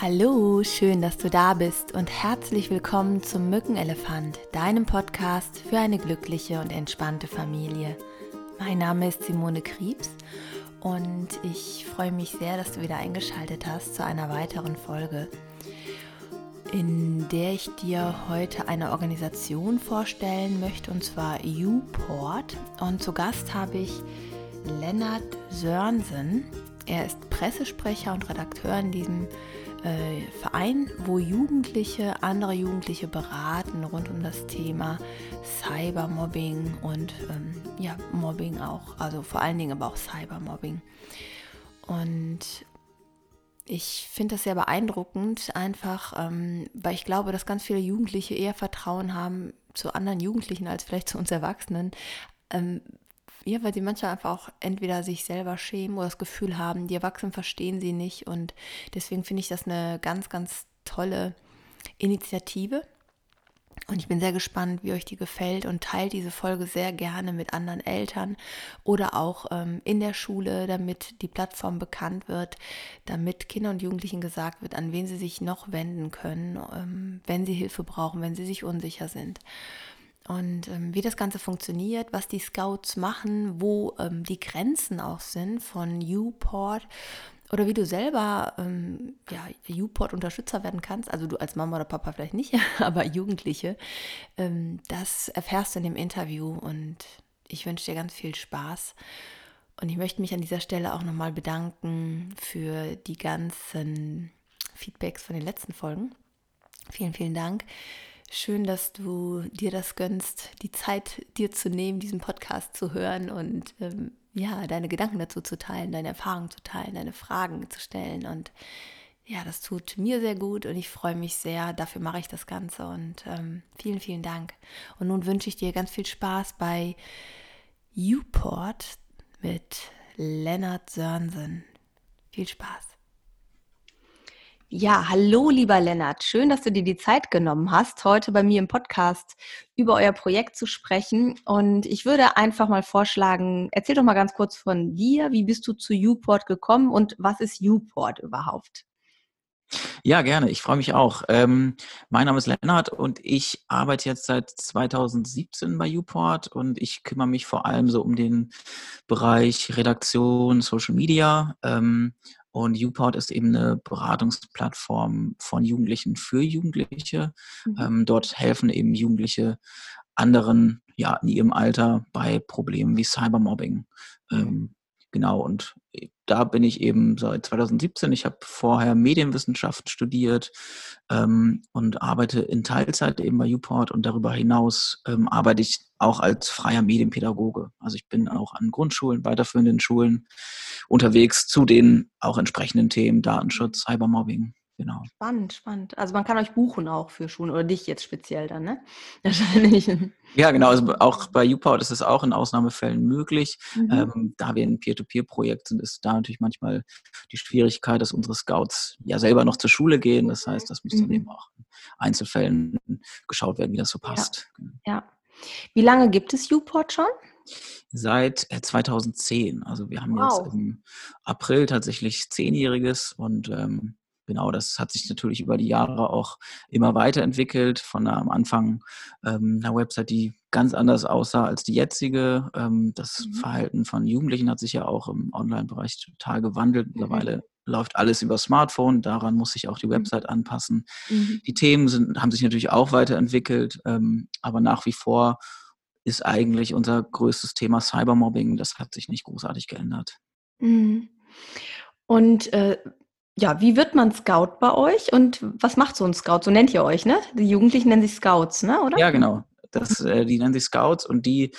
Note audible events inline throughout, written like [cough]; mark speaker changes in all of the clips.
Speaker 1: Hallo, schön, dass du da bist und herzlich willkommen zum Mückenelefant, deinem Podcast für eine glückliche und entspannte Familie. Mein Name ist Simone Kriebs und ich freue mich sehr, dass du wieder eingeschaltet hast zu einer weiteren Folge, in der ich dir heute eine Organisation vorstellen möchte, und zwar UPort. Und zu Gast habe ich Lennart Sörensen. Er ist Pressesprecher und Redakteur in diesem äh, Verein, wo Jugendliche andere Jugendliche beraten rund um das Thema Cybermobbing und ähm, ja, Mobbing auch, also vor allen Dingen aber auch Cybermobbing. Und ich finde das sehr beeindruckend, einfach, ähm, weil ich glaube, dass ganz viele Jugendliche eher Vertrauen haben zu anderen Jugendlichen als vielleicht zu uns Erwachsenen, ähm, ja, weil sie manchmal einfach auch entweder sich selber schämen oder das Gefühl haben, die Erwachsenen verstehen sie nicht. Und deswegen finde ich das eine ganz, ganz tolle Initiative. Und ich bin sehr gespannt, wie euch die gefällt und teilt diese Folge sehr gerne mit anderen Eltern oder auch ähm, in der Schule, damit die Plattform bekannt wird, damit Kindern und Jugendlichen gesagt wird, an wen sie sich noch wenden können, ähm, wenn sie Hilfe brauchen, wenn sie sich unsicher sind und ähm, wie das Ganze funktioniert, was die Scouts machen, wo ähm, die Grenzen auch sind von U-Port oder wie du selber ähm, ja, U-Port-Unterstützer werden kannst, also du als Mama oder Papa vielleicht nicht, [laughs] aber Jugendliche, ähm, das erfährst du in dem Interview und ich wünsche dir ganz viel Spaß. Und ich möchte mich an dieser Stelle auch nochmal bedanken für die ganzen Feedbacks von den letzten Folgen. Vielen, vielen Dank. Schön, dass du dir das gönnst, die Zeit dir zu nehmen, diesen Podcast zu hören und ähm, ja, deine Gedanken dazu zu teilen, deine Erfahrungen zu teilen, deine Fragen zu stellen. Und ja, das tut mir sehr gut und ich freue mich sehr. Dafür mache ich das Ganze und ähm, vielen, vielen Dank. Und nun wünsche ich dir ganz viel Spaß bei Uport mit Lennart Sörnsen. Viel Spaß. Ja, hallo lieber Lennart. Schön, dass du dir die Zeit genommen hast, heute bei mir im Podcast über euer Projekt zu sprechen. Und ich würde einfach mal vorschlagen, erzähl doch mal ganz kurz von dir. Wie bist du zu Uport gekommen und was ist Uport überhaupt?
Speaker 2: Ja, gerne. Ich freue mich auch. Ähm, mein Name ist Lennart und ich arbeite jetzt seit 2017 bei Uport und ich kümmere mich vor allem so um den Bereich Redaktion, Social Media ähm, und UPort ist eben eine Beratungsplattform von Jugendlichen für Jugendliche. Mhm. Ähm, dort helfen eben Jugendliche anderen ja, in ihrem Alter bei Problemen wie Cybermobbing. Mhm. Genau, und da bin ich eben seit 2017. Ich habe vorher Medienwissenschaft studiert ähm, und arbeite in Teilzeit eben bei UPort und darüber hinaus ähm, arbeite ich auch als freier Medienpädagoge. Also ich bin auch an Grundschulen, weiterführenden Schulen unterwegs zu den auch entsprechenden Themen Datenschutz, Cybermobbing. Genau.
Speaker 1: Spannend, spannend. Also man kann euch buchen auch für Schulen oder dich jetzt speziell dann, ne? [laughs] Wahrscheinlich.
Speaker 2: Ja, genau. Also auch bei UPOUT ist es auch in Ausnahmefällen möglich. Mhm. Ähm, da wir ein Peer-to-Peer-Projekt sind, ist da natürlich manchmal die Schwierigkeit, dass unsere Scouts ja selber noch zur Schule gehen. Das heißt, das muss dann mhm. eben auch in Einzelfällen geschaut werden, wie das so passt.
Speaker 1: Ja. Genau. ja. Wie lange gibt es UPort schon?
Speaker 2: Seit 2010. Äh, also wir haben wow. jetzt im April tatsächlich zehnjähriges und ähm, genau, das hat sich natürlich über die Jahre auch immer weiterentwickelt. Von einer, am Anfang ähm, einer Website, die ganz anders aussah als die jetzige. Ähm, das mhm. Verhalten von Jugendlichen hat sich ja auch im Online-Bereich total gewandelt. Mhm. Mittlerweile mhm. läuft alles über Smartphone, daran muss sich auch die mhm. Website anpassen. Mhm. Die Themen sind, haben sich natürlich auch weiterentwickelt, ähm, aber nach wie vor ist eigentlich unser größtes Thema Cybermobbing. Das hat sich nicht großartig geändert.
Speaker 1: Mhm. Und äh, ja, wie wird man Scout bei euch und was macht so ein Scout? So nennt ihr euch, ne? Die Jugendlichen nennen sich Scouts, ne? Oder?
Speaker 2: Ja, genau. Das, äh, die nennen sich Scouts und die,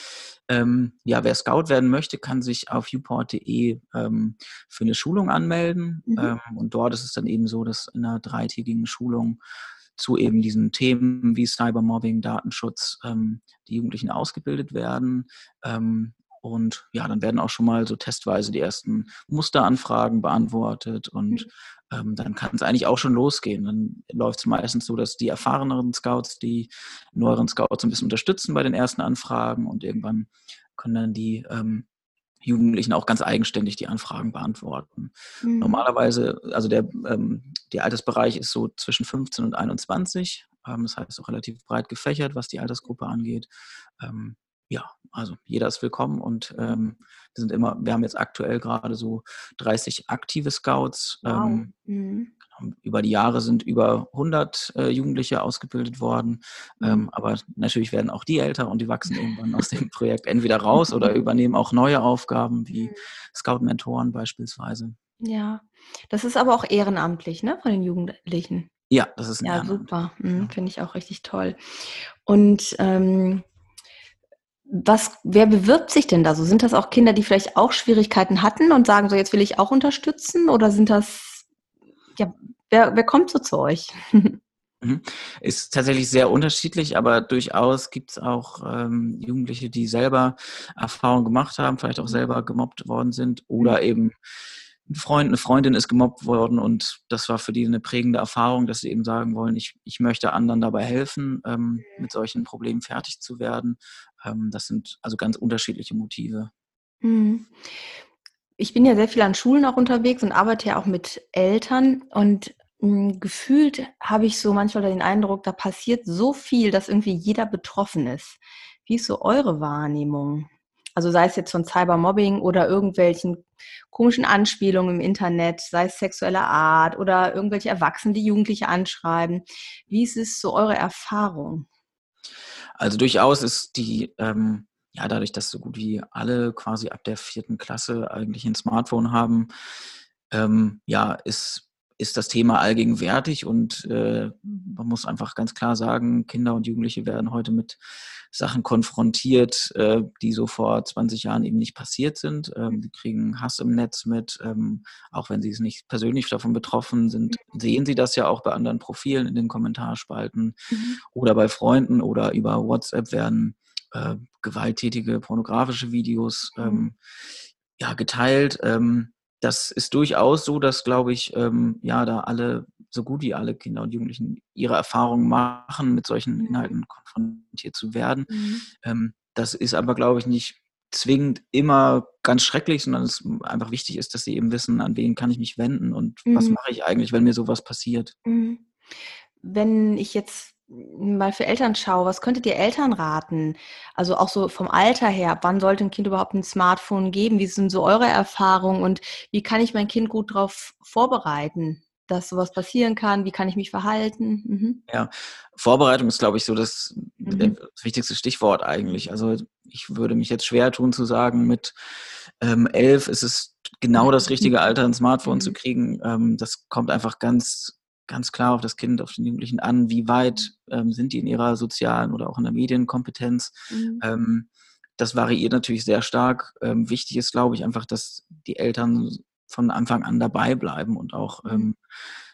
Speaker 2: ähm, ja, wer Scout werden möchte, kann sich auf uport.de ähm, für eine Schulung anmelden. Mhm. Ähm, und dort ist es dann eben so, dass in einer dreitägigen Schulung zu eben diesen Themen wie Cybermobbing, Datenschutz ähm, die Jugendlichen ausgebildet werden. Ähm, und ja, dann werden auch schon mal so testweise die ersten Musteranfragen beantwortet und mhm. ähm, dann kann es eigentlich auch schon losgehen. Dann läuft es meistens so, dass die erfahreneren Scouts die neueren Scouts ein bisschen unterstützen bei den ersten Anfragen und irgendwann können dann die ähm, Jugendlichen auch ganz eigenständig die Anfragen beantworten. Mhm. Normalerweise, also der, ähm, der Altersbereich ist so zwischen 15 und 21. Ähm, das heißt auch relativ breit gefächert, was die Altersgruppe angeht. Ja, also jeder ist willkommen und ähm, wir sind immer, wir haben jetzt aktuell gerade so 30 aktive Scouts. Wow. Ähm, mhm. Genau, über die Jahre sind über 100 äh, Jugendliche ausgebildet worden, ähm, mhm. aber natürlich werden auch die älter und die wachsen [laughs] irgendwann aus dem Projekt entweder raus oder [laughs] übernehmen auch neue Aufgaben wie mhm. Scout-Mentoren beispielsweise.
Speaker 1: Ja, das ist aber auch ehrenamtlich, ne, von den Jugendlichen.
Speaker 2: Ja, das ist ein
Speaker 1: Ja, super. Mhm, ja. Finde ich auch richtig toll. Und ähm, was, wer bewirbt sich denn da so? Sind das auch Kinder, die vielleicht auch Schwierigkeiten hatten und sagen so, jetzt will ich auch unterstützen? Oder sind das, ja, wer, wer kommt so zu euch? [laughs]
Speaker 2: Mhm. Ist tatsächlich sehr unterschiedlich, aber durchaus gibt es auch ähm, Jugendliche, die selber Erfahrungen gemacht haben, vielleicht auch selber gemobbt worden sind oder mhm. eben ein Freund, eine Freundin ist gemobbt worden und das war für die eine prägende Erfahrung, dass sie eben sagen wollen, ich, ich möchte anderen dabei helfen, ähm, mit solchen Problemen fertig zu werden. Ähm, das sind also ganz unterschiedliche Motive. Mhm.
Speaker 1: Ich bin ja sehr viel an Schulen auch unterwegs und arbeite ja auch mit Eltern und hm, gefühlt habe ich so manchmal den Eindruck, da passiert so viel, dass irgendwie jeder betroffen ist. Wie ist so eure Wahrnehmung? Also sei es jetzt von Cybermobbing oder irgendwelchen komischen Anspielungen im Internet, sei es sexueller Art oder irgendwelche Erwachsenen, die Jugendliche anschreiben. Wie ist es so eure Erfahrung?
Speaker 2: Also durchaus ist die, ähm, ja, dadurch, dass so gut wie alle quasi ab der vierten Klasse eigentlich ein Smartphone haben, ähm, ja, ist ist das Thema allgegenwärtig und äh, man muss einfach ganz klar sagen, Kinder und Jugendliche werden heute mit Sachen konfrontiert, äh, die so vor 20 Jahren eben nicht passiert sind. Ähm, die kriegen Hass im Netz mit, ähm, auch wenn sie es nicht persönlich davon betroffen sind, sehen sie das ja auch bei anderen Profilen in den Kommentarspalten mhm. oder bei Freunden oder über WhatsApp werden äh, gewalttätige pornografische Videos mhm. ähm, ja, geteilt. Ähm, das ist durchaus so, dass, glaube ich, ähm, ja, da alle, so gut wie alle Kinder und Jugendlichen ihre Erfahrungen machen, mit solchen mhm. Inhalten konfrontiert zu werden. Mhm. Ähm, das ist aber, glaube ich, nicht zwingend immer ganz schrecklich, sondern es einfach wichtig ist, dass sie eben wissen, an wen kann ich mich wenden und mhm. was mache ich eigentlich, wenn mir sowas passiert. Mhm.
Speaker 1: Wenn ich jetzt mal für Eltern schaue, was könntet ihr Eltern raten? Also auch so vom Alter her, wann sollte ein Kind überhaupt ein Smartphone geben? Wie sind so eure Erfahrungen und wie kann ich mein Kind gut darauf vorbereiten, dass sowas passieren kann? Wie kann ich mich verhalten?
Speaker 2: Mhm. Ja, Vorbereitung ist, glaube ich, so das, mhm. das, wichtigste Stichwort eigentlich. Also ich würde mich jetzt schwer tun zu sagen, mit ähm, elf ist es genau das richtige Alter, ein Smartphone mhm. zu kriegen. Ähm, das kommt einfach ganz ganz klar auf das Kind, auf den Jugendlichen an, wie weit ähm, sind die in ihrer sozialen oder auch in der Medienkompetenz. Mhm. Ähm, das variiert natürlich sehr stark. Ähm, wichtig ist, glaube ich, einfach, dass die Eltern von Anfang an dabei bleiben und auch mhm. ähm,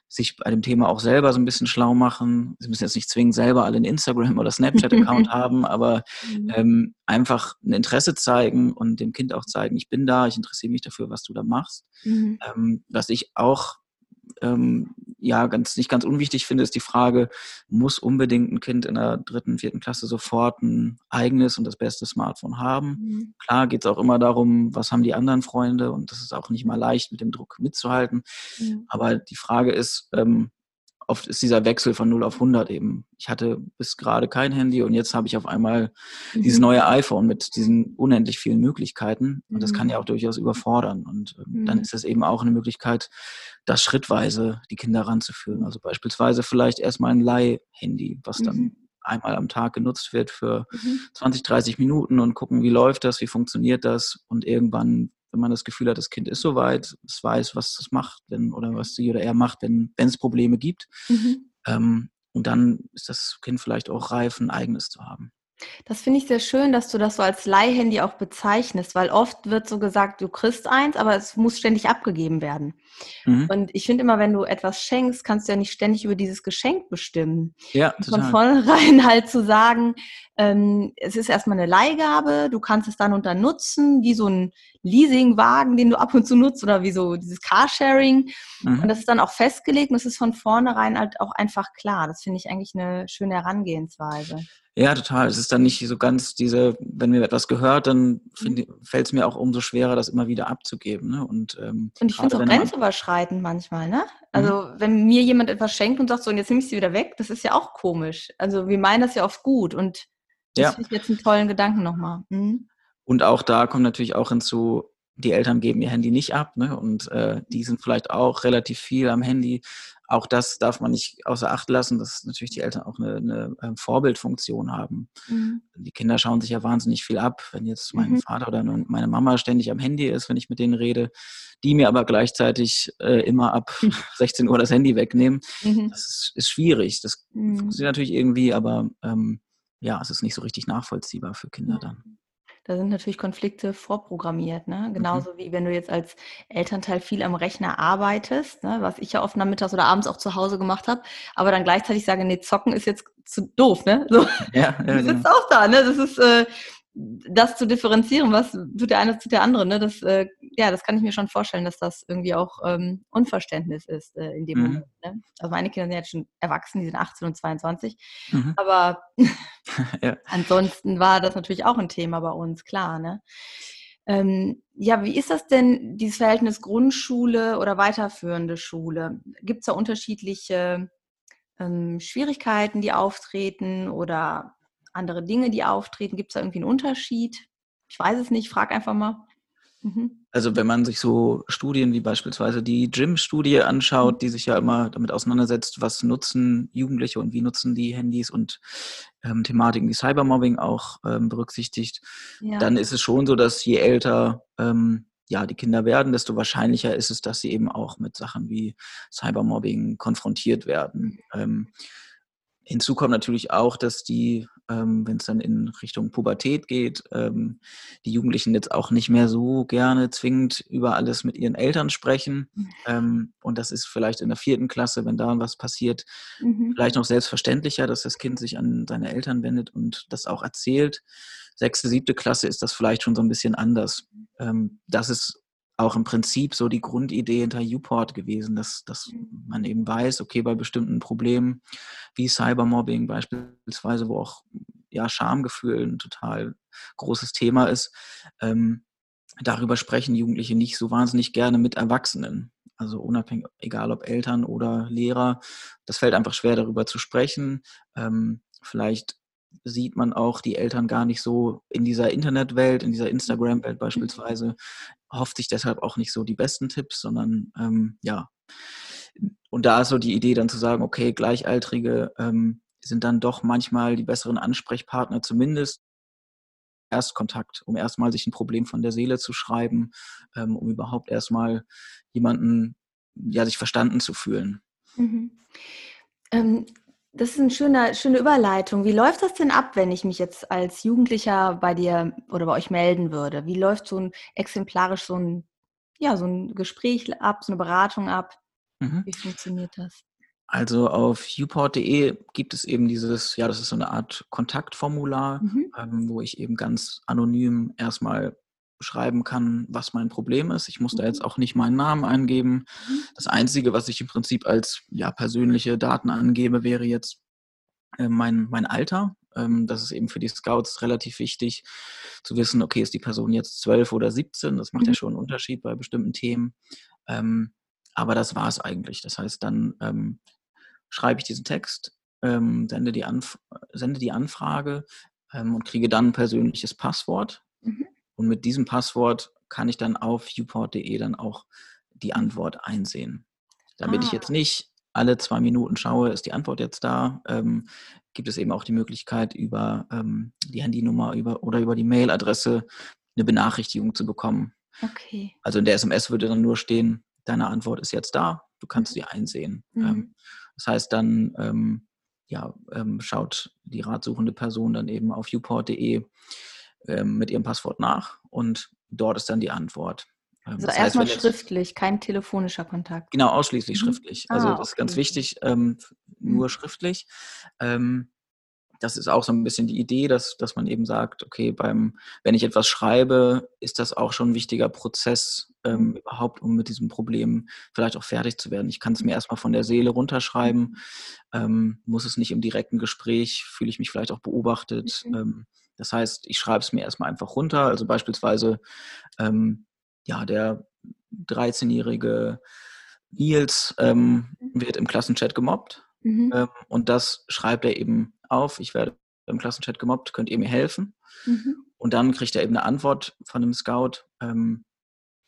Speaker 2: sich bei dem Thema auch selber so ein bisschen schlau machen. Sie müssen jetzt nicht zwingend selber alle einen Instagram- oder Snapchat-Account [laughs] haben, aber mhm. ähm, einfach ein Interesse zeigen und dem Kind auch zeigen, ich bin da, ich interessiere mich dafür, was du da machst. Mhm. Ähm, was ich auch ähm, ja ganz nicht ganz unwichtig finde, ist die Frage, muss unbedingt ein Kind in der dritten, vierten Klasse sofort ein eigenes und das beste Smartphone haben? Mhm. Klar geht es auch immer darum, was haben die anderen Freunde und das ist auch nicht mal leicht, mit dem Druck mitzuhalten. Mhm. Aber die Frage ist, ähm, oft ist dieser Wechsel von 0 auf 100 eben. Ich hatte bis gerade kein Handy und jetzt habe ich auf einmal mhm. dieses neue iPhone mit diesen unendlich vielen Möglichkeiten. Und das kann mhm. ja auch durchaus überfordern. Und ähm, mhm. dann ist es eben auch eine Möglichkeit, das schrittweise die Kinder ranzuführen. Also beispielsweise vielleicht erstmal ein Leih-Handy, was dann mhm. einmal am Tag genutzt wird für 20, mhm. 30 Minuten und gucken, wie läuft das, wie funktioniert das und irgendwann wenn man das Gefühl hat, das Kind ist soweit, es weiß, was es macht, wenn, oder was sie oder er macht, wenn, wenn es Probleme gibt. Mhm. Ähm, und dann ist das Kind vielleicht auch reif, ein eigenes zu haben.
Speaker 1: Das finde ich sehr schön, dass du das so als Leihhandy auch bezeichnest, weil oft wird so gesagt, du kriegst eins, aber es muss ständig abgegeben werden. Mhm. Und ich finde immer, wenn du etwas schenkst, kannst du ja nicht ständig über dieses Geschenk bestimmen. Ja, total. Von [laughs] vornherein halt zu sagen, ähm, es ist erstmal eine Leihgabe, du kannst es dann unter nutzen, wie so ein Leasingwagen, den du ab und zu nutzt oder wie so dieses Carsharing. Mhm. Und das ist dann auch festgelegt und es ist von vornherein halt auch einfach klar. Das finde ich eigentlich eine schöne Herangehensweise.
Speaker 2: Ja, total. Es ist dann nicht so ganz diese, wenn mir etwas gehört, dann mhm. fällt es mir auch umso schwerer, das immer wieder abzugeben. Ne? Und,
Speaker 1: ähm, und ich finde es auch grenzüberschreitend manchmal, ne? Also mhm. wenn mir jemand etwas schenkt und sagt so, und jetzt nehme ich sie wieder weg, das ist ja auch komisch. Also wir meinen das ja oft gut und das ja. finde ich jetzt einen tollen Gedanken nochmal. Mhm.
Speaker 2: Und auch da kommt natürlich auch hinzu, die Eltern geben ihr Handy nicht ab ne? und äh, die sind vielleicht auch relativ viel am Handy. Auch das darf man nicht außer Acht lassen, dass natürlich die Eltern auch eine, eine äh, Vorbildfunktion haben. Mhm. Die Kinder schauen sich ja wahnsinnig viel ab. Wenn jetzt mein mhm. Vater oder meine Mama ständig am Handy ist, wenn ich mit denen rede, die mir aber gleichzeitig äh, immer ab [laughs] 16 Uhr das Handy wegnehmen, mhm. das ist, ist, schwierig. Das mhm. funktioniert natürlich irgendwie, aber ähm, ja, es ist nicht so richtig nachvollziehbar für Kinder dann
Speaker 1: da sind natürlich Konflikte vorprogrammiert. Ne? Mhm. Genauso mhm. wie wenn du jetzt als Elternteil viel am Rechner arbeitest, ne? was ich ja oft nachmittags oder abends auch zu Hause gemacht habe, aber dann gleichzeitig sage, nee, zocken ist jetzt zu doof. Ne? So, ja, [laughs] ja, du sitzt genau. auch da. Ne? Das ist, äh, das zu differenzieren, was tut der eine, tut der andere, ne? das, äh, ja, das kann ich mir schon vorstellen, dass das irgendwie auch ähm, Unverständnis ist äh, in dem mhm. Moment. Ne? Also meine Kinder sind jetzt schon erwachsen, die sind 18 und 22, mhm. aber [laughs] ja. [laughs] ansonsten war das natürlich auch ein Thema bei uns, klar. Ne? Ähm, ja, wie ist das denn, dieses Verhältnis Grundschule oder weiterführende Schule? Gibt es da unterschiedliche ähm, Schwierigkeiten, die auftreten oder andere Dinge, die auftreten? Gibt es da irgendwie einen Unterschied? Ich weiß es nicht, frag einfach mal.
Speaker 2: Mhm. Also wenn man sich so Studien wie beispielsweise die Gym-Studie anschaut, mhm. die sich ja immer damit auseinandersetzt, was nutzen Jugendliche und wie nutzen die Handys und ähm, Thematiken wie Cybermobbing auch ähm, berücksichtigt, ja. dann ist es schon so, dass je älter ähm, ja, die Kinder werden, desto wahrscheinlicher ist es, dass sie eben auch mit Sachen wie Cybermobbing konfrontiert werden. Ähm, Hinzu kommt natürlich auch, dass die, ähm, wenn es dann in Richtung Pubertät geht, ähm, die Jugendlichen jetzt auch nicht mehr so gerne zwingend über alles mit ihren Eltern sprechen. Mhm. Ähm, und das ist vielleicht in der vierten Klasse, wenn da was passiert, mhm. vielleicht noch selbstverständlicher, dass das Kind sich an seine Eltern wendet und das auch erzählt. Sechste, siebte Klasse ist das vielleicht schon so ein bisschen anders. Ähm, das ist auch im Prinzip so die Grundidee hinter Uport gewesen, dass, dass mhm. man eben weiß, okay, bei bestimmten Problemen wie Cybermobbing beispielsweise, wo auch ja, Schamgefühl ein total großes Thema ist, ähm, darüber sprechen Jugendliche nicht so wahnsinnig gerne mit Erwachsenen. Also unabhängig, egal ob Eltern oder Lehrer, das fällt einfach schwer, darüber zu sprechen. Ähm, vielleicht sieht man auch die Eltern gar nicht so in dieser Internetwelt, in dieser Instagram-Welt beispielsweise, hofft sich deshalb auch nicht so die besten Tipps, sondern ähm, ja. Und da ist so die Idee dann zu sagen, okay, Gleichaltrige ähm, sind dann doch manchmal die besseren Ansprechpartner, zumindest Erstkontakt, um erstmal sich ein Problem von der Seele zu schreiben, ähm, um überhaupt erstmal jemanden, ja, sich verstanden zu fühlen. Mhm.
Speaker 1: Ähm, das ist eine schöne, schöne Überleitung. Wie läuft das denn ab, wenn ich mich jetzt als Jugendlicher bei dir oder bei euch melden würde? Wie läuft so ein exemplarisch so ein, ja, so ein Gespräch ab, so eine Beratung ab? Mhm. Wie funktioniert das?
Speaker 2: Also auf uport.de gibt es eben dieses, ja, das ist so eine Art Kontaktformular, mhm. ähm, wo ich eben ganz anonym erstmal schreiben kann, was mein Problem ist. Ich muss da jetzt mhm. auch nicht meinen Namen eingeben. Mhm. Das Einzige, was ich im Prinzip als ja, persönliche Daten angebe, wäre jetzt äh, mein, mein Alter. Ähm, das ist eben für die Scouts relativ wichtig zu wissen, okay, ist die Person jetzt 12 oder 17? Das macht mhm. ja schon einen Unterschied bei bestimmten Themen. Ähm, aber das war es eigentlich. Das heißt, dann ähm, schreibe ich diesen Text, ähm, sende, die Anf sende die Anfrage ähm, und kriege dann ein persönliches Passwort. Mhm und mit diesem Passwort kann ich dann auf viewport.de dann auch die Antwort einsehen. Damit ah. ich jetzt nicht alle zwei Minuten schaue, ist die Antwort jetzt da, ähm, gibt es eben auch die Möglichkeit, über ähm, die Handynummer über, oder über die Mailadresse eine Benachrichtigung zu bekommen. Okay. Also in der SMS würde dann nur stehen, deine Antwort ist jetzt da, du kannst mhm. sie einsehen. Mhm. Ähm, das heißt dann, ähm, ja, ähm, schaut die ratsuchende Person dann eben auf viewport.de ähm, mit ihrem Passwort nach und dort ist dann die Antwort.
Speaker 1: Ähm, also das erstmal heißt, schriftlich, kein telefonischer Kontakt.
Speaker 2: Genau, ausschließlich mhm. schriftlich. Also ah, das ist ganz wichtig, ähm, nur mhm. schriftlich. Ähm, das ist auch so ein bisschen die Idee, dass, dass man eben sagt, okay, beim, wenn ich etwas schreibe, ist das auch schon ein wichtiger Prozess, ähm, mhm. überhaupt, um mit diesem Problem vielleicht auch fertig zu werden. Ich kann es mir erstmal von der Seele runterschreiben, ähm, muss es nicht im direkten Gespräch, fühle ich mich vielleicht auch beobachtet. Mhm. Das heißt, ich schreibe es mir erstmal einfach runter. Also beispielsweise, ähm, ja, der 13-jährige Nils ähm, mhm. wird im Klassenchat gemobbt. Mhm. Ähm, und das schreibt er eben auf. Ich werde im Klassenchat gemobbt, könnt ihr mir helfen? Mhm. Und dann kriegt er eben eine Antwort von dem Scout. Ähm,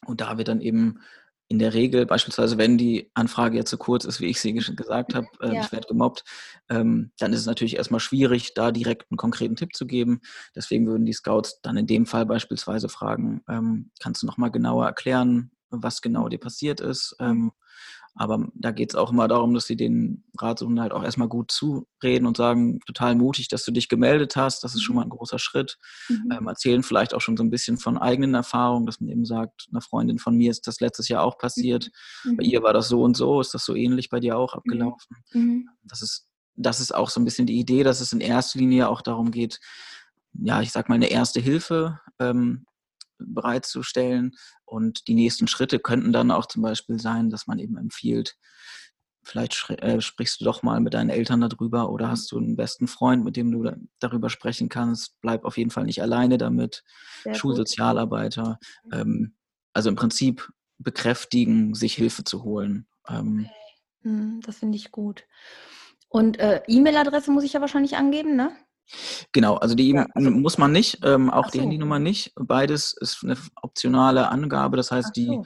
Speaker 2: und da wird dann eben in der Regel, beispielsweise wenn die Anfrage jetzt so kurz ist, wie ich sie gesagt habe, äh, ja. ich werde gemobbt, ähm, dann ist es natürlich erstmal schwierig, da direkt einen konkreten Tipp zu geben. Deswegen würden die Scouts dann in dem Fall beispielsweise fragen, ähm, kannst du nochmal genauer erklären, was genau dir passiert ist? Ähm, aber da geht es auch immer darum, dass sie den Ratsuchenden halt auch erstmal gut zureden und sagen, total mutig, dass du dich gemeldet hast. Das ist schon mhm. mal ein großer Schritt. Mhm. Ähm, erzählen vielleicht auch schon so ein bisschen von eigenen Erfahrungen, dass man eben sagt, einer Freundin von mir ist das letztes Jahr auch passiert. Mhm. Bei ihr war das so und so. Ist das so ähnlich bei dir auch mhm. abgelaufen? Mhm. Das ist, das ist auch so ein bisschen die Idee, dass es in erster Linie auch darum geht, ja, ich sag mal, eine erste Hilfe ähm, bereitzustellen. Und die nächsten Schritte könnten dann auch zum Beispiel sein, dass man eben empfiehlt, vielleicht äh, sprichst du doch mal mit deinen Eltern darüber oder hast du einen besten Freund, mit dem du darüber sprechen kannst. Bleib auf jeden Fall nicht alleine damit. Sehr Schulsozialarbeiter. Ähm, also im Prinzip bekräftigen, sich Hilfe zu holen. Ähm.
Speaker 1: Hm, das finde ich gut. Und äh, E-Mail-Adresse muss ich ja wahrscheinlich angeben, ne?
Speaker 2: Genau, also die ja, also, muss man nicht, ähm, auch so. die Handynummer nicht. Beides ist eine optionale Angabe. Das heißt, so. die,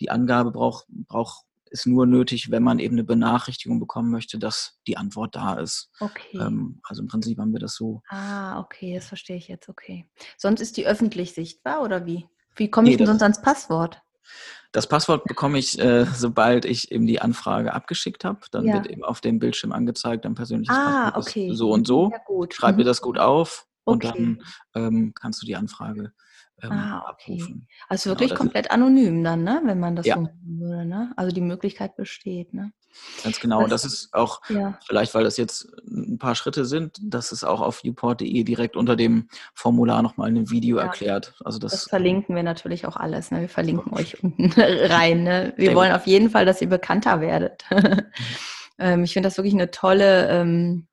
Speaker 2: die Angabe braucht, braucht, ist nur nötig, wenn man eben eine Benachrichtigung bekommen möchte, dass die Antwort da ist. Okay. Ähm, also im Prinzip haben wir das so.
Speaker 1: Ah, okay, das verstehe ich jetzt, okay. Sonst ist die öffentlich sichtbar oder wie? Wie komme ich nee, denn sonst ans Passwort?
Speaker 2: Das Passwort bekomme ich, äh, sobald ich eben die Anfrage abgeschickt habe. Dann ja. wird eben auf dem Bildschirm angezeigt, dein persönliches ah, Passwort okay. ist so und so. Ja. Schreib mhm. dir das gut auf okay. und dann ähm, kannst du die Anfrage ähm, ah, okay. abrufen.
Speaker 1: Also genau, wirklich genau, komplett anonym dann, ne? wenn man das ja. so machen würde. Ne? Also die Möglichkeit besteht. Ne?
Speaker 2: Ganz genau. Was, das ist auch, ja. vielleicht weil das jetzt ein paar Schritte sind, dass es auch auf viewport.de direkt unter dem Formular nochmal ein Video ja. erklärt. Also das,
Speaker 1: das, verlinken wir natürlich auch alles. Ne? Wir verlinken euch unten [laughs] rein. Ne? Wir Sehr wollen gut. auf jeden Fall, dass ihr bekannter werdet. [laughs] ähm, ich finde das wirklich eine tolle ähm,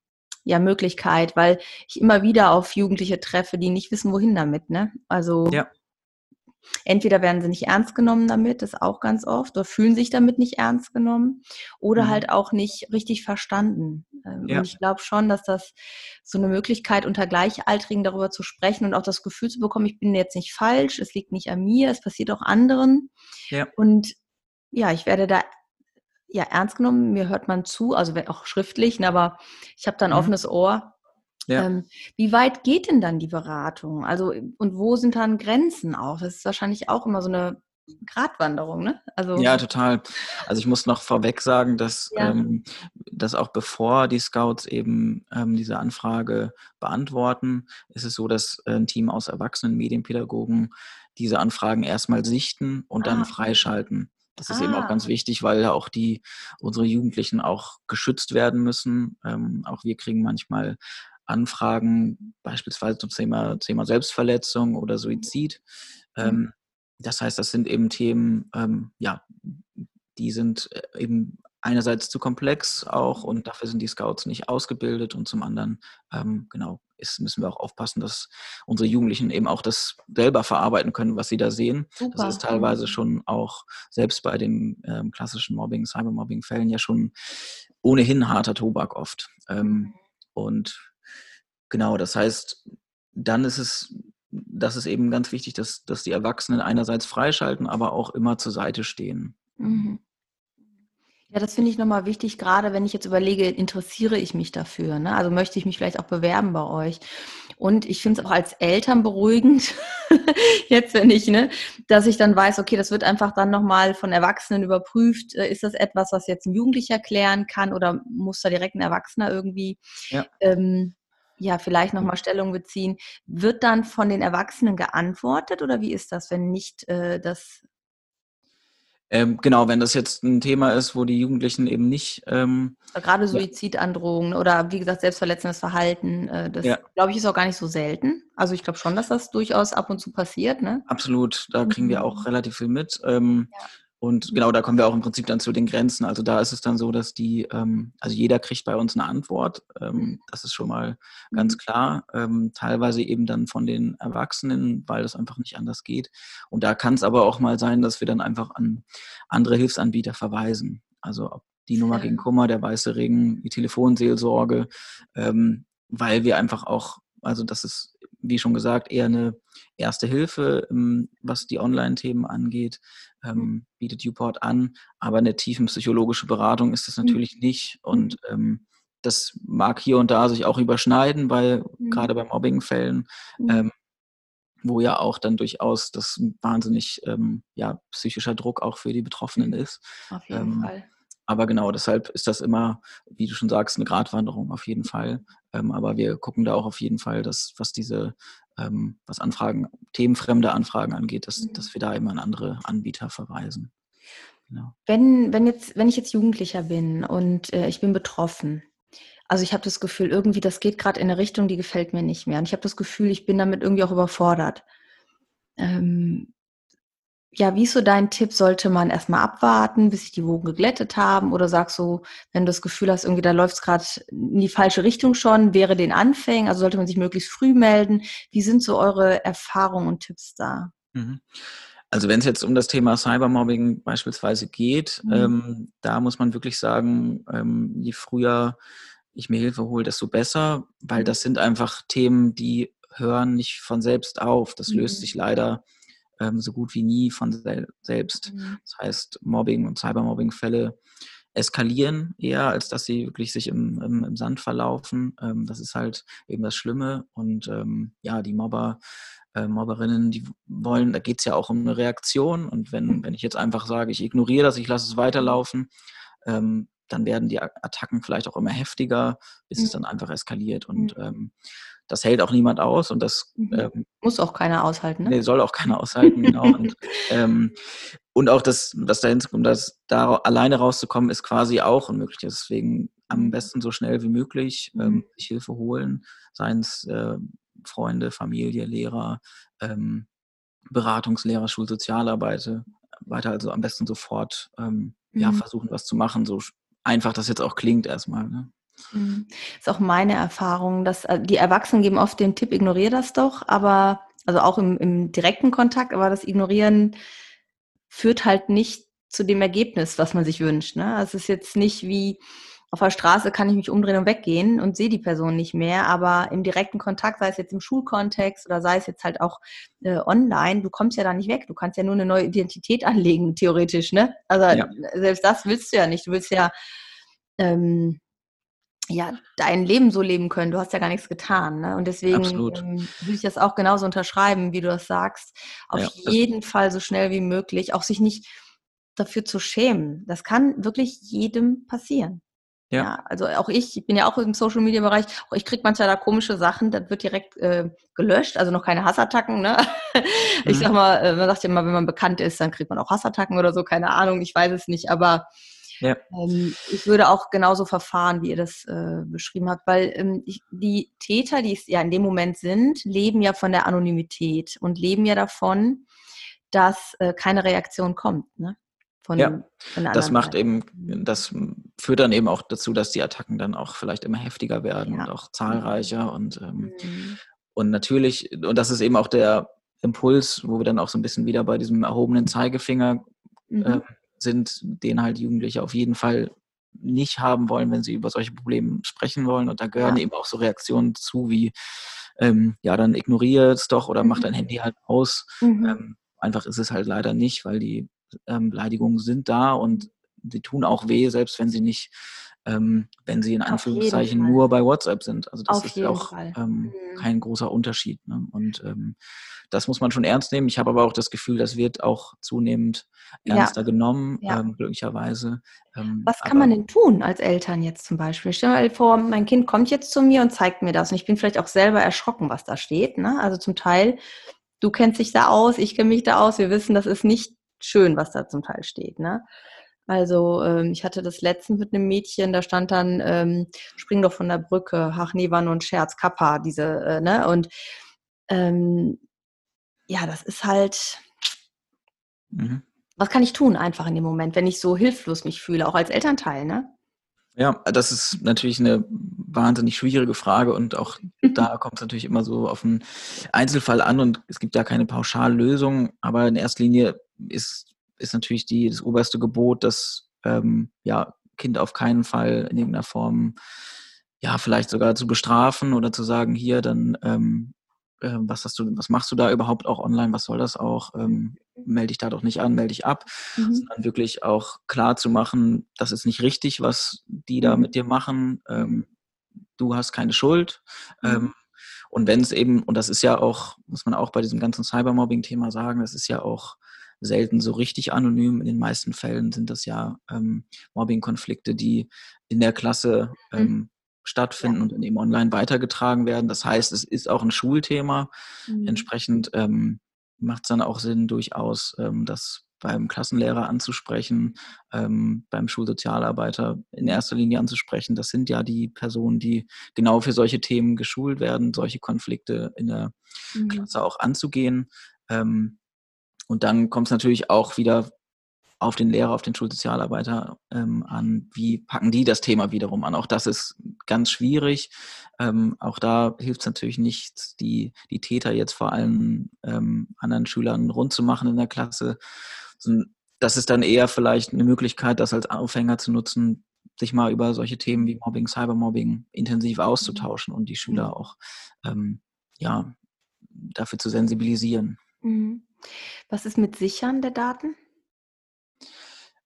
Speaker 1: ja, Möglichkeit, weil ich immer wieder auf Jugendliche treffe, die nicht wissen, wohin damit. Ne? Also ja. Entweder werden sie nicht ernst genommen damit, das auch ganz oft, oder fühlen sich damit nicht ernst genommen, oder mhm. halt auch nicht richtig verstanden. Ähm, ja. Und ich glaube schon, dass das so eine Möglichkeit unter Gleichaltrigen darüber zu sprechen und auch das Gefühl zu bekommen, ich bin jetzt nicht falsch, es liegt nicht an mir, es passiert auch anderen. Ja. Und ja, ich werde da ja ernst genommen, mir hört man zu, also auch schriftlich, ne, aber ich habe da ein mhm. offenes Ohr ja. Ähm, wie weit geht denn dann die Beratung? Also, und wo sind dann Grenzen auch? Das ist wahrscheinlich auch immer so eine Gratwanderung, ne?
Speaker 2: Also, ja, total. Also ich muss noch vorweg sagen, dass, ja. ähm, dass auch bevor die Scouts eben ähm, diese Anfrage beantworten, ist es so, dass ein Team aus erwachsenen Medienpädagogen diese Anfragen erstmal sichten und ah. dann freischalten. Das ist ah. eben auch ganz ah. wichtig, weil auch die unsere Jugendlichen auch geschützt werden müssen. Ähm, auch wir kriegen manchmal Anfragen, beispielsweise zum Thema, Thema Selbstverletzung oder Suizid. Mhm. Ähm, das heißt, das sind eben Themen, ähm, ja, die sind äh, eben einerseits zu komplex auch und dafür sind die Scouts nicht ausgebildet und zum anderen, ähm, genau, ist, müssen wir auch aufpassen, dass unsere Jugendlichen eben auch das selber verarbeiten können, was sie da sehen. Super. Das ist teilweise schon auch, selbst bei den ähm, klassischen Mobbing, Cybermobbing-Fällen ja schon ohnehin harter Tobak oft. Ähm, mhm. und Genau, das heißt, dann ist es, das ist eben ganz wichtig, dass, dass die Erwachsenen einerseits freischalten, aber auch immer zur Seite stehen. Mhm.
Speaker 1: Ja, das finde ich nochmal wichtig, gerade wenn ich jetzt überlege, interessiere ich mich dafür? Ne? Also möchte ich mich vielleicht auch bewerben bei euch? Und ich finde es auch als Eltern beruhigend, [laughs] jetzt wenn ich, ne, dass ich dann weiß, okay, das wird einfach dann nochmal von Erwachsenen überprüft. Äh, ist das etwas, was jetzt ein Jugendlicher klären kann oder muss da direkt ein Erwachsener irgendwie ja. ähm, ja vielleicht nochmal Stellung beziehen. Wird dann von den Erwachsenen geantwortet oder wie ist das, wenn nicht äh, das
Speaker 2: Ähm, genau, wenn das jetzt ein Thema ist, wo die Jugendlichen eben nicht. Ähm,
Speaker 1: Gerade Suizidandrohungen ja. oder wie gesagt selbstverletzendes Verhalten, äh, das ja. glaube ich ist auch gar nicht so selten. Also ich glaube schon, dass das durchaus ab und zu passiert. Ne?
Speaker 2: Absolut, da kriegen wir auch mhm. relativ viel mit. Ähm, ja. Und genau, da kommen wir auch im Prinzip dann zu den Grenzen. Also da ist es dann so, dass die, ähm, also jeder kriegt bei uns eine Antwort. Ähm, das ist schon mal ganz mhm. klar. Ähm, teilweise eben dann von den Erwachsenen, weil das einfach nicht anders geht. Und da kann es aber auch mal sein, dass wir dann einfach an andere Hilfsanbieter verweisen. Also ob die Nummer gegen Kummer, der weiße Ring, die Telefonseelsorge, ähm, weil wir einfach auch, also das ist, wie schon gesagt, eher eine erste Hilfe, ähm, was die Online-Themen angeht, ähm, mhm. bietet Uport an, aber eine tiefenpsychologische Beratung ist das mhm. natürlich mhm. nicht. Und ähm, das mag hier und da sich auch überschneiden, weil mhm. gerade bei Mobbingfällen, mhm. ähm, wo ja auch dann durchaus das wahnsinnig ähm, ja, psychischer Druck auch für die Betroffenen ist.
Speaker 1: Auf jeden ähm, Fall.
Speaker 2: Aber genau, deshalb ist das immer, wie du schon sagst, eine Gratwanderung auf jeden Fall. Ähm, aber wir gucken da auch auf jeden Fall, dass was diese ähm, was Anfragen, themenfremde Anfragen angeht, dass, mhm. dass wir da immer an andere Anbieter verweisen.
Speaker 1: Genau. Wenn, wenn, jetzt, wenn ich jetzt Jugendlicher bin und äh, ich bin betroffen, also ich habe das Gefühl, irgendwie, das geht gerade in eine Richtung, die gefällt mir nicht mehr. Und ich habe das Gefühl, ich bin damit irgendwie auch überfordert. Ähm, ja, wie ist so dein Tipp? Sollte man erstmal abwarten, bis sich die Wogen geglättet haben? Oder sagst du, wenn du das Gefühl hast, irgendwie da läuft es gerade in die falsche Richtung schon, wäre den Anfängen? Also sollte man sich möglichst früh melden? Wie sind so eure Erfahrungen und Tipps da? Mhm.
Speaker 2: Also wenn es jetzt um das Thema Cybermobbing beispielsweise geht, mhm. ähm, da muss man wirklich sagen, ähm, je früher ich mir Hilfe hole, desto besser, weil mhm. das sind einfach Themen, die hören nicht von selbst auf. Das löst mhm. sich leider ähm, so gut wie nie von sel selbst. Mhm. Das heißt, Mobbing und Cybermobbing-Fälle eskalieren eher, als dass sie wirklich sich im, im, im Sand verlaufen. Ähm, das ist halt eben das Schlimme. Und ähm, ja, die Mobber, äh, Mobberinnen, die wollen, da geht es ja auch um eine Reaktion. Und wenn, wenn ich jetzt einfach sage, ich ignoriere das, ich lasse es weiterlaufen, ähm, dann werden die Attacken vielleicht auch immer heftiger, bis mhm. es dann einfach eskaliert. Und mhm. ähm, das hält auch niemand aus und das
Speaker 1: mhm. ähm, muss auch keiner aushalten. Ne?
Speaker 2: Nee, soll auch keiner aushalten, genau. und, [laughs] ähm, und auch das, das dahin um das da alleine rauszukommen, ist quasi auch unmöglich. Deswegen am mhm. besten so schnell wie möglich ähm, mhm. sich Hilfe holen, seien es äh, Freunde, Familie, Lehrer, ähm, Beratungslehrer, Schulsozialarbeiter, weiter also am besten sofort ähm, ja, mhm. versuchen, was zu machen, so einfach das jetzt auch klingt erstmal. Ne?
Speaker 1: Mhm. Ist auch meine Erfahrung, dass äh, die Erwachsenen geben oft den Tipp, ignoriere das doch, aber also auch im, im direkten Kontakt, aber das Ignorieren führt halt nicht zu dem Ergebnis, was man sich wünscht. Ne? Also es ist jetzt nicht wie auf der Straße kann ich mich umdrehen und weggehen und sehe die Person nicht mehr, aber im direkten Kontakt, sei es jetzt im Schulkontext oder sei es jetzt halt auch äh, online, du kommst ja da nicht weg. Du kannst ja nur eine neue Identität [laughs] anlegen, theoretisch, ne? Also ja. selbst das willst du ja nicht. Du willst ja ähm, ja, dein Leben so leben können. Du hast ja gar nichts getan. Ne? Und deswegen ähm, will ich das auch genauso unterschreiben, wie du das sagst. Auf ja, jeden Fall so schnell wie möglich. Auch sich nicht dafür zu schämen. Das kann wirklich jedem passieren. Ja. ja. also auch ich, ich bin ja auch im Social Media Bereich, auch ich kriege manchmal da komische Sachen, das wird direkt äh, gelöscht, also noch keine Hassattacken, ne? [laughs] Ich mhm. sag mal, äh, man sagt ja immer, wenn man bekannt ist, dann kriegt man auch Hassattacken oder so, keine Ahnung, ich weiß es nicht, aber ja. Ähm, ich würde auch genauso verfahren, wie ihr das äh, beschrieben habt, weil ähm, ich, die Täter, die es ja in dem Moment sind, leben ja von der Anonymität und leben ja davon, dass äh, keine Reaktion kommt. Ne?
Speaker 2: Von, ja, von das macht Seite. eben, das führt dann eben auch dazu, dass die Attacken dann auch vielleicht immer heftiger werden ja. und auch zahlreicher und ähm, mhm. und natürlich und das ist eben auch der Impuls, wo wir dann auch so ein bisschen wieder bei diesem erhobenen Zeigefinger mhm. äh, sind, den halt Jugendliche auf jeden Fall nicht haben wollen, wenn sie über solche Probleme sprechen wollen. Und da gehören ja. eben auch so Reaktionen zu wie, ähm, ja, dann ignoriere es doch oder mhm. mach dein Handy halt aus. Mhm. Ähm, einfach ist es halt leider nicht, weil die ähm, Beleidigungen sind da und die tun auch weh, selbst wenn sie nicht, ähm, wenn sie in Anführungszeichen nur bei WhatsApp sind. Also das Auf ist auch ähm, mhm. kein großer Unterschied. Ne? Und ähm, das muss man schon ernst nehmen. Ich habe aber auch das Gefühl, das wird auch zunehmend ernster ja. genommen, ja. Ähm, glücklicherweise.
Speaker 1: Ähm, Was kann man denn tun als Eltern jetzt zum Beispiel? Stell dir mal vor, mein Kind kommt jetzt zu mir und zeigt mir das. Und ich bin vielleicht auch selber erschrocken, was da steht. Ne? Also zum Teil, du kennst dich da aus, ich kenne mich da aus. Wir wissen, das ist nicht schön, was da zum Teil steht. Ne? Also ähm, ich hatte das letztens mit einem Mädchen, da stand dann, ähm, spring doch von der Brücke, ach nee, war nur ein Scherz, Kappa, diese, äh, ne? Und ähm, ja, das ist halt, mhm. was kann ich tun einfach in dem Moment, wenn ich so hilflos mich fühle, auch als Elternteil, ne?
Speaker 2: Ja, das ist natürlich eine wahnsinnig schwierige Frage und auch [laughs] da kommt es natürlich immer so auf einen Einzelfall an und es gibt ja keine Pauschallösung, aber in erster Linie ist, ist natürlich die, das oberste Gebot, dass ähm, ja, Kind auf keinen Fall in irgendeiner Form ja, vielleicht sogar zu bestrafen oder zu sagen, hier, dann ähm, äh, was hast du, was machst du da überhaupt auch online, was soll das auch, ähm, melde dich da doch nicht an, melde dich ab, mhm. sondern wirklich auch klar zu machen, das ist nicht richtig, was die da mhm. mit dir machen, ähm, du hast keine Schuld. Mhm. Ähm, und wenn es eben, und das ist ja auch, muss man auch bei diesem ganzen Cybermobbing-Thema sagen, das ist ja auch selten so richtig anonym. In den meisten Fällen sind das ja ähm, Mobbing-Konflikte, die in der Klasse mhm. ähm, stattfinden ja. und dann eben online weitergetragen werden. Das heißt, es ist auch ein Schulthema. Mhm. Entsprechend ähm, macht es dann auch Sinn, durchaus ähm, das beim Klassenlehrer anzusprechen, ähm, beim Schulsozialarbeiter in erster Linie anzusprechen. Das sind ja die Personen, die genau für solche Themen geschult werden, solche Konflikte in der mhm. Klasse auch anzugehen. Ähm, und dann kommt es natürlich auch wieder auf den Lehrer, auf den Schulsozialarbeiter ähm, an, wie packen die das Thema wiederum an. Auch das ist ganz schwierig. Ähm, auch da hilft es natürlich nicht, die, die Täter jetzt vor allen ähm, anderen Schülern rund zu machen in der Klasse. Das ist dann eher vielleicht eine Möglichkeit, das als Aufhänger zu nutzen, sich mal über solche Themen wie Mobbing, Cybermobbing intensiv auszutauschen und die Schüler mhm. auch ähm, ja, dafür zu sensibilisieren.
Speaker 1: Mhm. Was ist mit Sichern der Daten?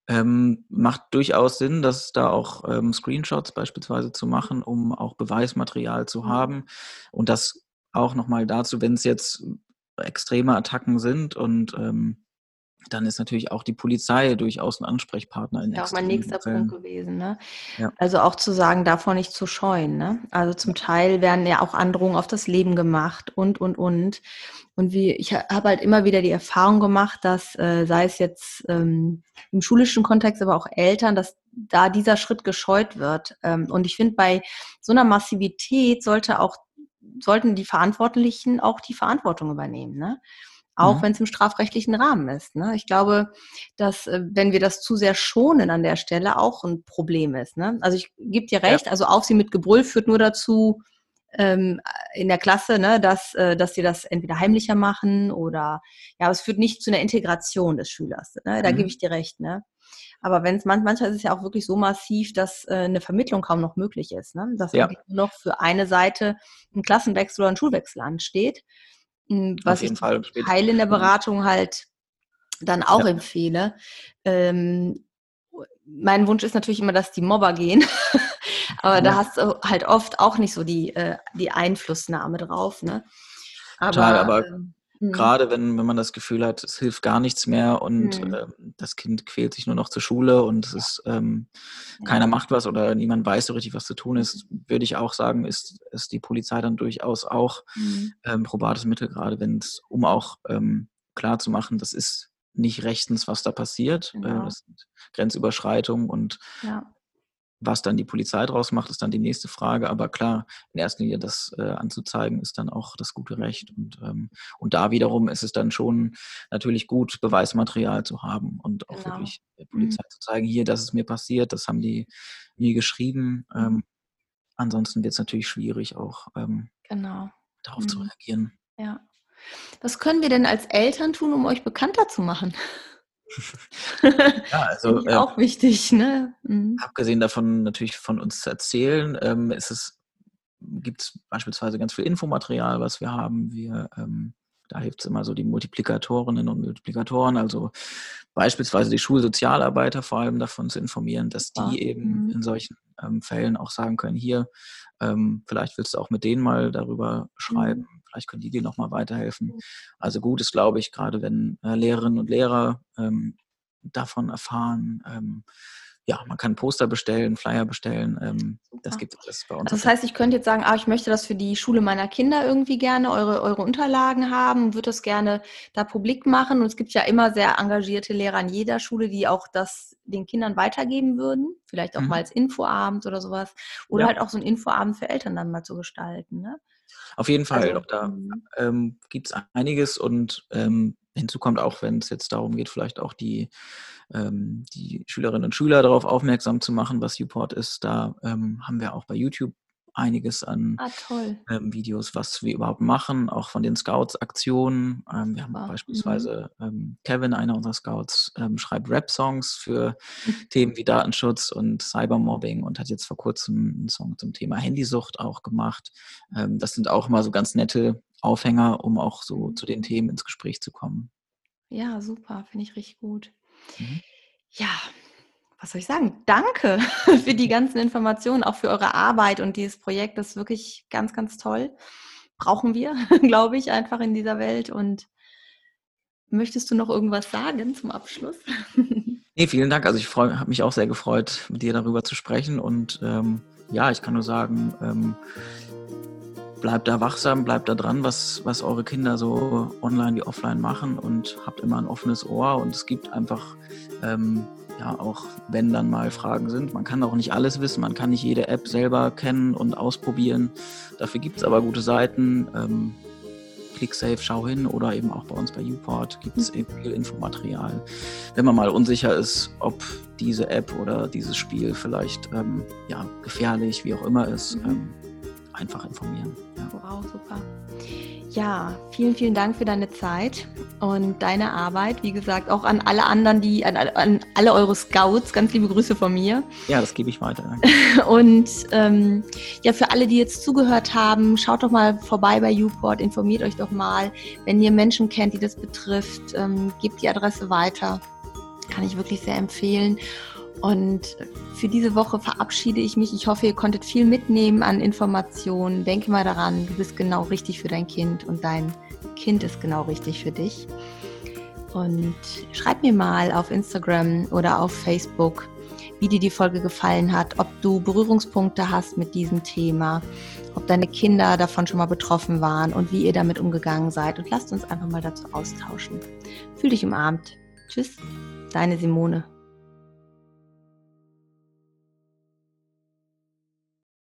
Speaker 2: Ähm, macht durchaus Sinn, dass da auch ähm, Screenshots beispielsweise zu machen, um auch Beweismaterial zu mhm. haben. Und das auch nochmal dazu, wenn es jetzt extreme Attacken sind und ähm, dann ist natürlich auch die Polizei durchaus ein Ansprechpartner. In
Speaker 1: ja, auch mein nächster Fällen. Punkt gewesen. Ne? Ja. Also auch zu sagen, davor nicht zu scheuen. Ne? Also zum Teil werden ja auch Androhungen auf das Leben gemacht und, und, und. Und wie, ich habe halt immer wieder die Erfahrung gemacht, dass, äh, sei es jetzt ähm, im schulischen Kontext, aber auch Eltern, dass da dieser Schritt gescheut wird. Ähm, und ich finde, bei so einer Massivität sollte auch, sollten die Verantwortlichen auch die Verantwortung übernehmen. Ne? Auch mhm. wenn es im strafrechtlichen Rahmen ist. Ne? Ich glaube, dass äh, wenn wir das zu sehr schonen an der Stelle, auch ein Problem ist. Ne? Also ich gebe dir recht, ja. also auf sie mit Gebrüll führt nur dazu, ähm, in der Klasse, ne, dass, äh, dass sie das entweder heimlicher machen oder ja, es führt nicht zu einer Integration des Schülers. Ne? Da mhm. gebe ich dir recht. Ne? Aber wenn es manchmal ist es ja auch wirklich so massiv, dass äh, eine Vermittlung kaum noch möglich ist. Ne? Dass ja. nur noch für eine Seite ein Klassenwechsel oder ein Schulwechsel ansteht. Hm, was ich Fall Teil in der mhm. Beratung halt dann auch ja. empfehle. Ähm, mein Wunsch ist natürlich immer, dass die Mobber gehen. [laughs] aber ja. da hast du halt oft auch nicht so die, äh, die Einflussnahme drauf. Ne?
Speaker 2: Aber, Total, aber ähm, Mhm. Gerade wenn, wenn man das Gefühl hat, es hilft gar nichts mehr und mhm. äh, das Kind quält sich nur noch zur Schule und es ist, ähm, ja. keiner macht was oder niemand weiß so richtig, was zu tun ist, würde ich auch sagen, ist, ist die Polizei dann durchaus auch mhm. ähm, probates Mittel, gerade wenn es, um auch ähm, klar zu machen, das ist nicht rechtens, was da passiert. Genau. Äh, das sind Grenzüberschreitungen und ja. Was dann die Polizei draus macht, ist dann die nächste Frage. Aber klar, in erster Linie das äh, anzuzeigen, ist dann auch das gute Recht. Und, ähm, und da wiederum ist es dann schon natürlich gut, Beweismaterial zu haben und auch genau. wirklich der Polizei mhm. zu zeigen, hier, das ist mir passiert, das haben die mir geschrieben. Mhm. Ähm, ansonsten wird es natürlich schwierig, auch ähm, genau. darauf mhm. zu reagieren.
Speaker 1: Ja. Was können wir denn als Eltern tun, um euch bekannter zu machen? [laughs] ja, also äh, auch wichtig, ne?
Speaker 2: Mhm. Abgesehen davon natürlich von uns zu erzählen, ähm, ist es, gibt es beispielsweise ganz viel Infomaterial, was wir haben. Wir ähm, da hilft es immer so die Multiplikatorinnen und Multiplikatoren, also beispielsweise die Schulsozialarbeiter vor allem davon zu informieren, dass die ja. eben mhm. in solchen ähm, Fällen auch sagen können, hier, ähm, vielleicht willst du auch mit denen mal darüber schreiben, mhm. Vielleicht können die dir nochmal weiterhelfen. Mhm. Also gut ist, glaube ich, gerade wenn äh, Lehrerinnen und Lehrer ähm, davon erfahren, ähm, ja, man kann Poster bestellen, Flyer bestellen. Ähm, Das gibt es bei uns.
Speaker 1: Also das heißt, ich könnte jetzt sagen, ah, ich möchte das für die Schule meiner Kinder irgendwie gerne, eure, eure Unterlagen haben, würde das gerne da publik machen. Und es gibt ja immer sehr engagierte Lehrer an jeder Schule, die auch das den Kindern weitergeben würden. Vielleicht auch mhm. mal als Infoabend oder sowas. Oder ja. halt auch so ein Infoabend für Eltern dann mal zu gestalten. Ne?
Speaker 2: Auf jeden Fall. Also, da mhm. ähm, gibt es einiges und ähm, hinzu kommt auch, wenn es jetzt darum geht, vielleicht auch die, ähm, die Schülerinnen und Schüler darauf aufmerksam zu machen, was Uport ist. Da ähm, haben wir auch bei YouTube einiges an
Speaker 1: ah,
Speaker 2: ähm, Videos, was wir überhaupt machen, auch von den Scouts-Aktionen. Ähm, wir haben wow. beispielsweise mhm. ähm, Kevin, einer unserer Scouts, ähm, schreibt Rap-Songs für [laughs] Themen wie Datenschutz und Cybermobbing und hat jetzt vor kurzem einen Song zum Thema Handysucht auch gemacht. Ähm, das sind auch immer so ganz nette Aufhänger, um auch so zu den Themen ins Gespräch zu kommen.
Speaker 1: Ja, super, finde ich richtig gut. Mhm. Ja, was soll ich sagen? Danke [laughs] für die ganzen Informationen, auch für eure Arbeit und dieses Projekt. Das ist wirklich ganz, ganz toll. Brauchen wir, [laughs] glaube ich, einfach in dieser Welt. Und möchtest du noch irgendwas sagen zum Abschluss? [laughs]
Speaker 2: Nee, vielen Dank. Also ich habe mich auch sehr gefreut, mit dir darüber zu sprechen. Und ähm, ja, ich kann nur sagen, ähm, bleibt da wachsam, bleibt da dran, was, was eure Kinder so online wie offline machen und habt immer ein offenes Ohr. Und es gibt einfach ähm, ja, auch wenn dann mal Fragen sind. Man kann auch nicht alles wissen, man kann nicht jede App selber kennen und ausprobieren. Dafür gibt es aber gute Seiten. Ähm, ClickSafe, schau hin oder eben auch bei uns bei Uport gibt es eben viel Infomaterial. Wenn man mal unsicher ist, ob diese App oder dieses Spiel vielleicht ähm, ja, gefährlich, wie auch immer ist, mhm. ähm, einfach informieren.
Speaker 1: Ja. Wow, super. Ja, vielen, vielen Dank für deine Zeit und deine Arbeit. Wie gesagt, auch an alle anderen, die, an, an alle eure Scouts, ganz liebe Grüße von mir.
Speaker 2: Ja, das gebe ich weiter. [laughs]
Speaker 1: und ähm, ja, für alle, die jetzt zugehört haben, schaut doch mal vorbei bei Uport, informiert euch doch mal. Wenn ihr Menschen kennt, die das betrifft, ähm, gebt die Adresse weiter. Kann ich wirklich sehr empfehlen. Und für diese Woche verabschiede ich mich. Ich hoffe, ihr konntet viel mitnehmen an Informationen. Denke mal daran, du bist genau richtig für dein Kind und dein Kind ist genau richtig für dich. Und schreib mir mal auf Instagram oder auf Facebook, wie dir die Folge gefallen hat, ob du Berührungspunkte hast mit diesem Thema, ob deine Kinder davon schon mal betroffen waren und wie ihr damit umgegangen seid. Und lasst uns einfach mal dazu austauschen. Fühl dich umarmt. Tschüss, deine Simone.